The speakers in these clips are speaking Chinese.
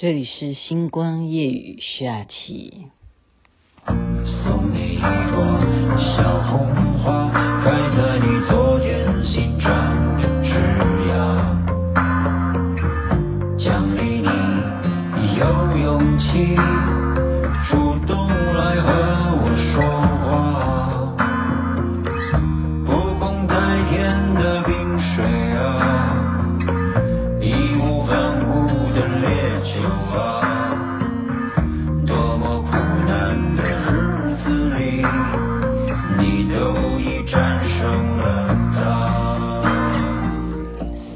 这里是星光夜雨下起。送你一朵小红花，开在你昨天新长的枝桠，奖励你有勇气。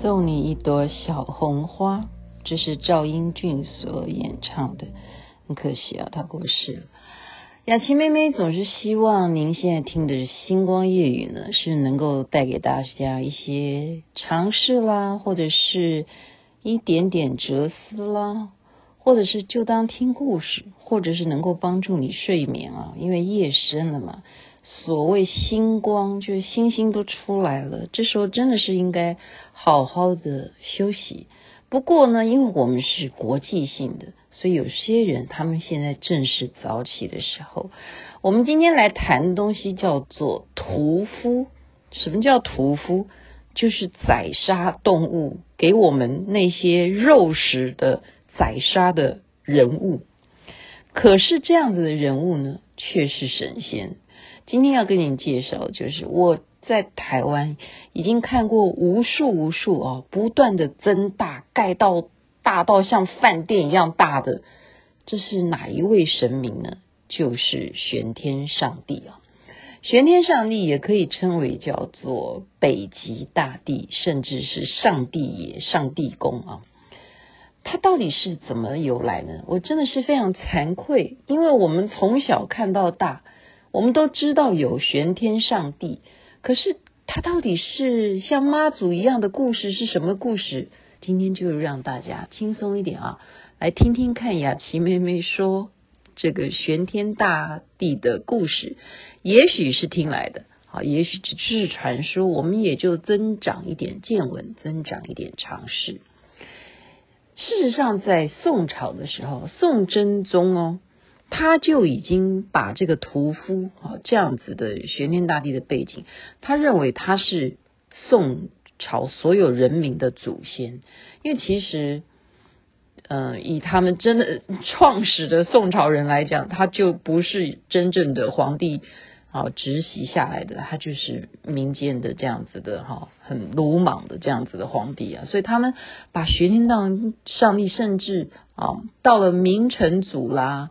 送你一朵小红花，这是赵英俊所演唱的。很可惜啊，他过世了。雅琪妹妹总是希望您现在听的星光夜语呢，是能够带给大家一些尝试啦，或者是一点点哲思啦，或者是就当听故事，或者是能够帮助你睡眠啊，因为夜深了嘛。所谓星光，就是星星都出来了，这时候真的是应该好好的休息。不过呢，因为我们是国际性的，所以有些人他们现在正是早起的时候。我们今天来谈的东西叫做屠夫。什么叫屠夫？就是宰杀动物，给我们那些肉食的宰杀的人物。可是这样子的人物呢，却是神仙。今天要跟您介绍，就是我在台湾已经看过无数无数啊，不断的增大，盖到大到像饭店一样大的，这是哪一位神明呢？就是玄天上帝啊！玄天上帝也可以称为叫做北极大帝，甚至是上帝爷、上帝公啊。他到底是怎么由来呢？我真的是非常惭愧，因为我们从小看到大。我们都知道有玄天上帝，可是他到底是像妈祖一样的故事是什么故事？今天就让大家轻松一点啊，来听听看雅琪妹妹说这个玄天大帝的故事，也许是听来的，好，也许只是传说，我们也就增长一点见闻，增长一点常识。事实上，在宋朝的时候，宋真宗哦。他就已经把这个屠夫啊这样子的玄天大帝的背景，他认为他是宋朝所有人民的祖先，因为其实，嗯、以他们真的创始的宋朝人来讲，他就不是真正的皇帝啊直袭下来的，他就是民间的这样子的哈，很鲁莽的这样子的皇帝啊，所以他们把玄天上帝甚至啊到了明成祖啦。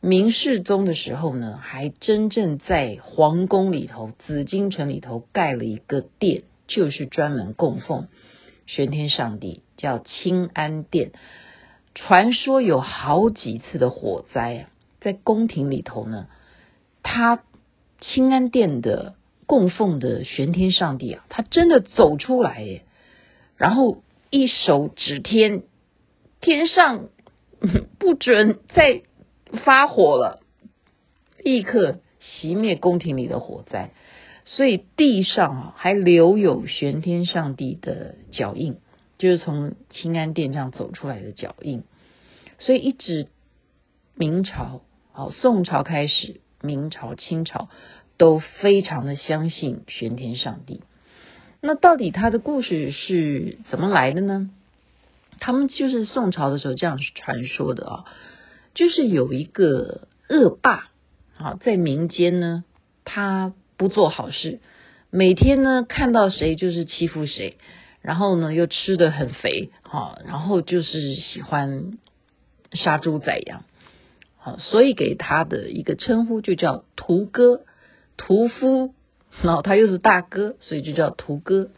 明世宗的时候呢，还真正在皇宫里头，紫禁城里头盖了一个殿，就是专门供奉玄天上帝，叫清安殿。传说有好几次的火灾啊，在宫廷里头呢，他清安殿的供奉的玄天上帝啊，他真的走出来耶，然后一手指天，天上 不准再。发火了，立刻熄灭宫廷里的火灾，所以地上啊还留有玄天上帝的脚印，就是从清安殿上走出来的脚印。所以一直明朝，好，宋朝开始，明朝、清朝都非常的相信玄天上帝。那到底他的故事是怎么来的呢？他们就是宋朝的时候这样传说的啊。就是有一个恶霸啊，在民间呢，他不做好事，每天呢看到谁就是欺负谁，然后呢又吃得很肥，哈，然后就是喜欢杀猪宰羊，好，所以给他的一个称呼就叫屠哥、屠夫，然后他又是大哥，所以就叫屠哥。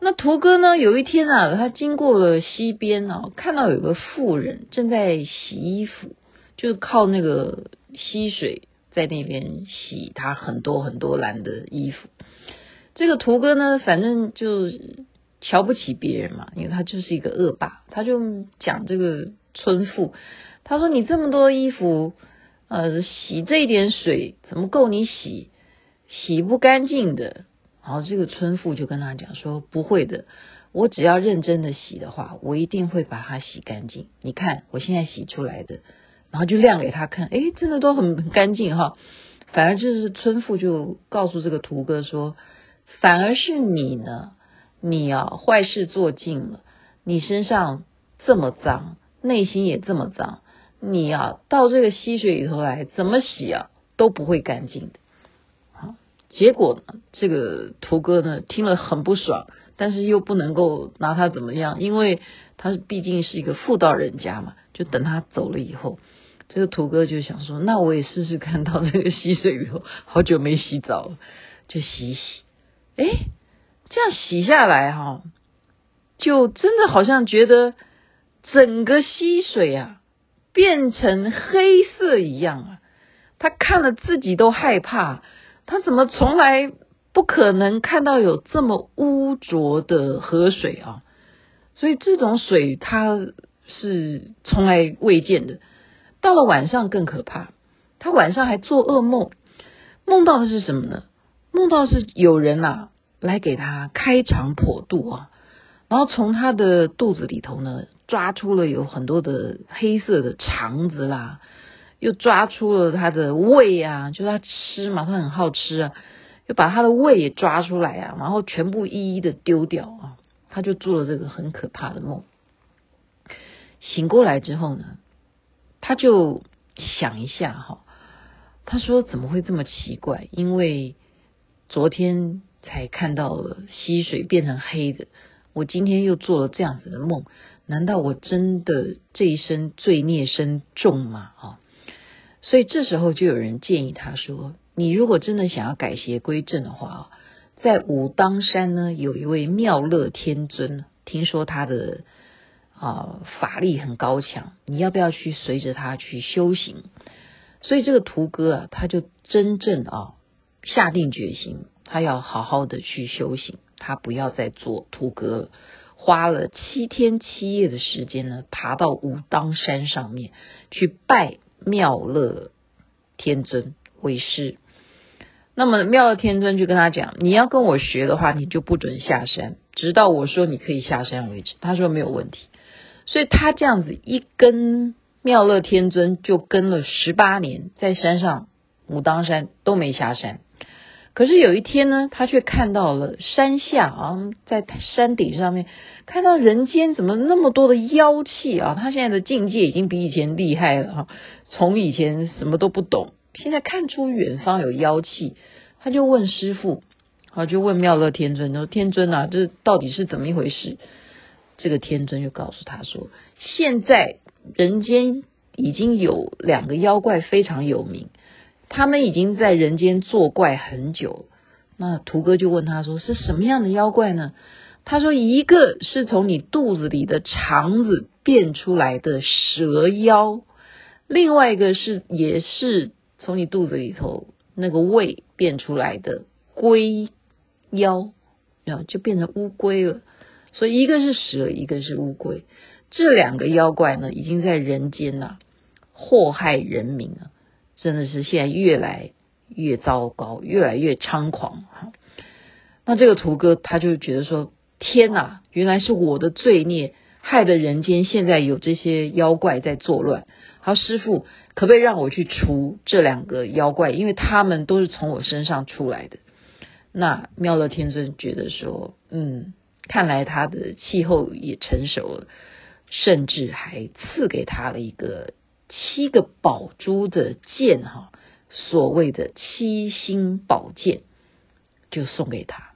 那屠哥呢？有一天啊，他经过了溪边啊，看到有个妇人正在洗衣服，就是靠那个溪水在那边洗他很多很多蓝的衣服。这个屠哥呢，反正就瞧不起别人嘛，因为他就是一个恶霸，他就讲这个村妇，他说：“你这么多衣服，呃，洗这点水怎么够你洗？洗不干净的。”然后这个村妇就跟他讲说：“不会的，我只要认真的洗的话，我一定会把它洗干净。你看我现在洗出来的，然后就亮给他看，诶，真的都很很干净哈。反而就是村妇就告诉这个屠哥说，反而是你呢，你啊坏事做尽了，你身上这么脏，内心也这么脏，你啊到这个溪水里头来，怎么洗啊都不会干净的。好，结果呢，这个屠哥呢听了很不爽，但是又不能够拿他怎么样，因为他毕竟是一个妇道人家嘛，就等他走了以后。这个屠哥就想说，那我也试试看到这个溪水里头，好久没洗澡了，就洗洗。哎，这样洗下来哈，就真的好像觉得整个溪水啊变成黑色一样啊。他看了自己都害怕，他怎么从来不可能看到有这么污浊的河水啊？所以这种水他是从来未见的。到了晚上更可怕，他晚上还做噩梦，梦到的是什么呢？梦到是有人呐、啊、来给他开肠破肚啊，然后从他的肚子里头呢抓出了有很多的黑色的肠子啦，又抓出了他的胃啊，就是他吃嘛，他很好吃啊，又把他的胃也抓出来啊，然后全部一一的丢掉啊，他就做了这个很可怕的梦。醒过来之后呢，他就想一下哈，他说怎么会这么奇怪？因为昨天才看到了溪水变成黑的，我今天又做了这样子的梦，难道我真的这一生罪孽深重吗？啊，所以这时候就有人建议他说：“你如果真的想要改邪归正的话，在武当山呢有一位妙乐天尊，听说他的。”啊，法力很高强，你要不要去随着他去修行？所以这个屠哥啊，他就真正啊下定决心，他要好好的去修行，他不要再做屠格了。花了七天七夜的时间呢，爬到武当山上面去拜妙乐天尊为师。那么妙乐天尊就跟他讲：“你要跟我学的话，你就不准下山，直到我说你可以下山为止。”他说没有问题。所以他这样子一跟妙乐天尊就跟了十八年，在山上武当山都没下山。可是有一天呢，他却看到了山下啊，在山顶上面看到人间怎么那么多的妖气啊！他现在的境界已经比以前厉害了哈，从以前什么都不懂，现在看出远方有妖气，他就问师傅，啊，就问妙乐天尊说：“天尊啊，这到底是怎么一回事？”这个天尊就告诉他说：“现在人间已经有两个妖怪非常有名，他们已经在人间作怪很久。”那屠哥就问他说：“是什么样的妖怪呢？”他说：“一个是从你肚子里的肠子变出来的蛇妖，另外一个是也是从你肚子里头那个胃变出来的龟妖，啊，就变成乌龟了。”所以一个是蛇，一个是乌龟，这两个妖怪呢，已经在人间呐、祸害人民了，真的是现在越来越糟糕，越来越猖狂哈。那这个屠哥他就觉得说：天哪，原来是我的罪孽害得人间现在有这些妖怪在作乱。好，师傅可不可以让我去除这两个妖怪？因为他们都是从我身上出来的。那妙乐天尊觉得说：嗯。看来他的气候也成熟了，甚至还赐给他了一个七个宝珠的剑哈，所谓的七星宝剑，就送给他，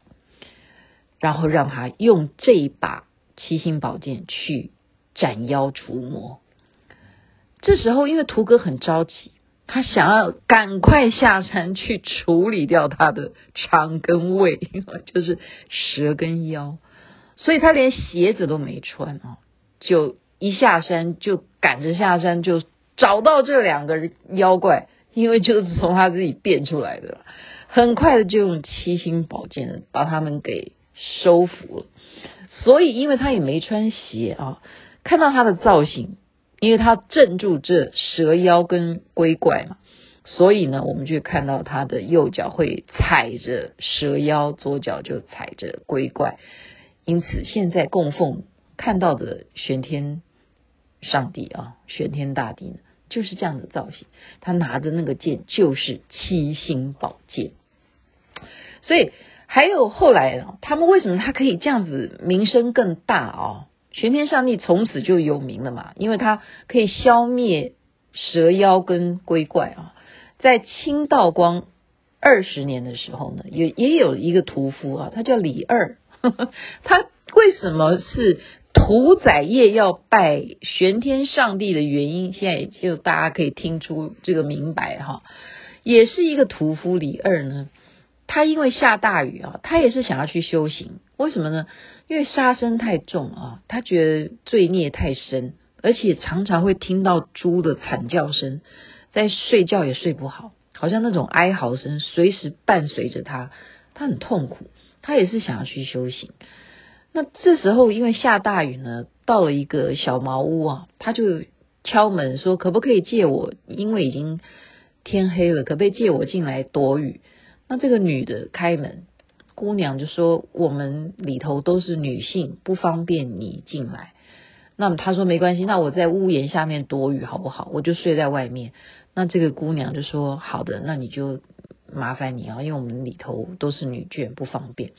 然后让他用这一把七星宝剑去斩妖除魔。这时候，因为屠哥很着急，他想要赶快下山去处理掉他的肠跟胃，就是蛇跟妖。所以他连鞋子都没穿啊，就一下山就赶着下山，就找到这两个妖怪，因为就是从他自己变出来的，很快的就用七星宝剑把他们给收服了。所以因为他也没穿鞋啊，看到他的造型，因为他镇住这蛇妖跟龟怪嘛，所以呢，我们就看到他的右脚会踩着蛇妖，左脚就踩着龟怪。因此现在供奉看到的玄天上帝啊，玄天大帝呢，就是这样的造型。他拿着那个剑，就是七星宝剑。所以还有后来他们为什么他可以这样子名声更大啊？玄天上帝从此就有名了嘛，因为他可以消灭蛇妖跟龟怪啊。在清道光二十年的时候呢，也也有一个屠夫啊，他叫李二。呵呵，他为什么是屠宰业要拜玄天上帝的原因，现在就大家可以听出这个明白哈。也是一个屠夫李二呢，他因为下大雨啊，他也是想要去修行。为什么呢？因为杀生太重啊，他觉得罪孽太深，而且常常会听到猪的惨叫声，在睡觉也睡不好，好像那种哀嚎声随时伴随着他，他很痛苦。他也是想要去修行。那这时候因为下大雨呢，到了一个小茅屋啊，他就敲门说：“可不可以借我？因为已经天黑了，可不可以借我进来躲雨？”那这个女的开门。姑娘就说：“我们里头都是女性，不方便你进来。”那么她说：“没关系，那我在屋檐下面躲雨好不好？我就睡在外面。”那这个姑娘就说：“好的，那你就麻烦你啊，因为我们里头都是女眷，不方便。”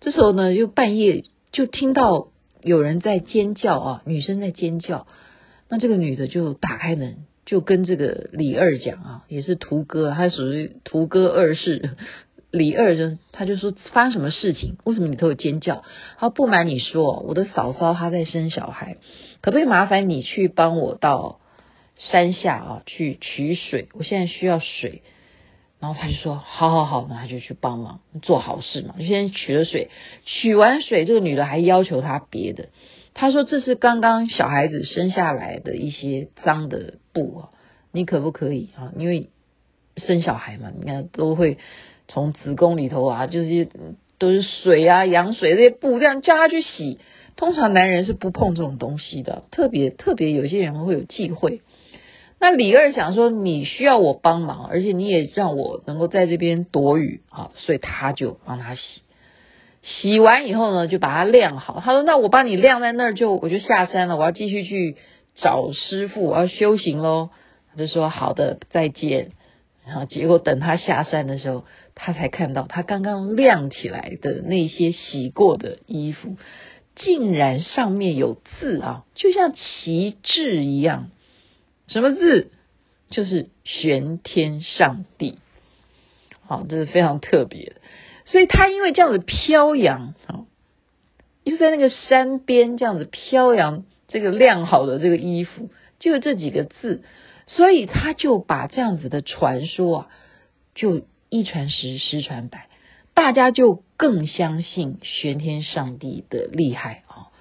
这时候呢，又半夜就听到有人在尖叫啊，女生在尖叫。那这个女的就打开门，就跟这个李二讲啊，也是屠哥，他属于屠哥二世。李二就他就说，发生什么事情？为什么里头有尖叫？他不瞒你说，我的嫂嫂她在生小孩，可不可以麻烦你去帮我到山下啊去取水？我现在需要水。然后他就说好好好，那他就去帮忙做好事嘛。就先取了水，取完水，这个女的还要求他别的。他说这是刚刚小孩子生下来的一些脏的布啊，你可不可以啊？因为生小孩嘛，你看都会。从子宫里头啊，就是都是水啊，羊水这些布，这样叫他去洗。通常男人是不碰这种东西的，特别特别有些人会有忌讳。那李二想说，你需要我帮忙，而且你也让我能够在这边躲雨啊，所以他就帮他洗。洗完以后呢，就把它晾好。他说：“那我帮你晾在那儿，就我就下山了，我要继续去找师傅，我要修行喽。”他就说：“好的，再见。”然后结果等他下山的时候。他才看到他刚刚晾起来的那些洗过的衣服，竟然上面有字啊，就像旗帜一样。什么字？就是玄天上帝。好，这是非常特别的。所以他因为这样子飘扬啊，就在那个山边这样子飘扬，这个晾好的这个衣服，就这几个字，所以他就把这样子的传说啊，就。一传十，十传百，大家就更相信玄天上帝的厉害啊！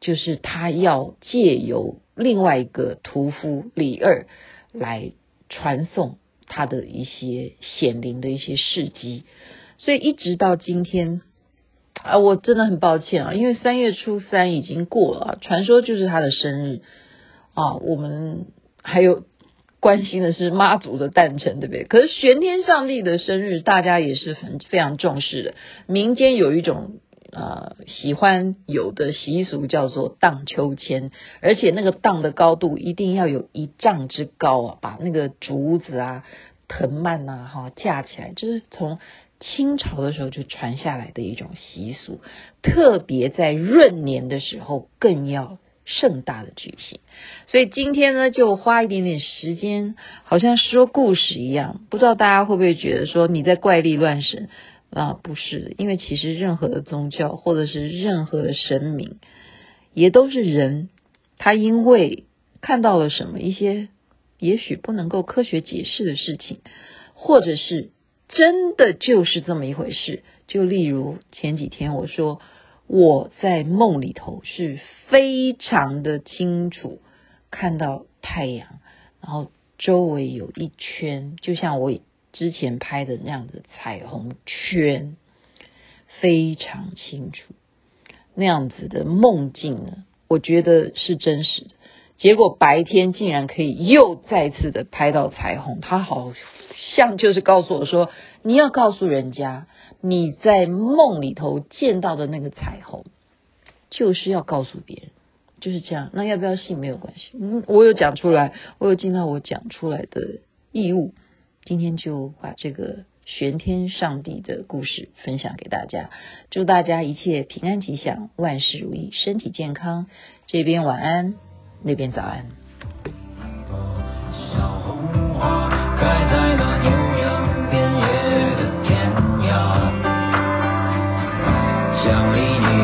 就是他要借由另外一个屠夫李二来传颂他的一些显灵的一些事迹，所以一直到今天啊，我真的很抱歉啊，因为三月初三已经过了，传说就是他的生日啊，我们还有。关心的是妈祖的诞辰，对不对？可是玄天上帝的生日，大家也是很非常重视的。民间有一种呃喜欢有的习俗，叫做荡秋千，而且那个荡的高度一定要有一丈之高啊，把那个竹子啊、藤蔓呐哈架起来，就是从清朝的时候就传下来的一种习俗，特别在闰年的时候更要。盛大的举行，所以今天呢，就花一点点时间，好像说故事一样。不知道大家会不会觉得说你在怪力乱神啊？不是的，因为其实任何的宗教或者是任何的神明，也都是人，他因为看到了什么一些也许不能够科学解释的事情，或者是真的就是这么一回事。就例如前几天我说。我在梦里头是非常的清楚看到太阳，然后周围有一圈，就像我之前拍的那样的彩虹圈，非常清楚。那样子的梦境呢，我觉得是真实的。结果白天竟然可以又再次的拍到彩虹，它好像就是告诉我说，你要告诉人家。你在梦里头见到的那个彩虹，就是要告诉别人，就是这样。那要不要信没有关系，嗯，我有讲出来，我有尽到我讲出来的义务。今天就把这个玄天上帝的故事分享给大家，祝大家一切平安吉祥，万事如意，身体健康。这边晚安，那边早安。想离你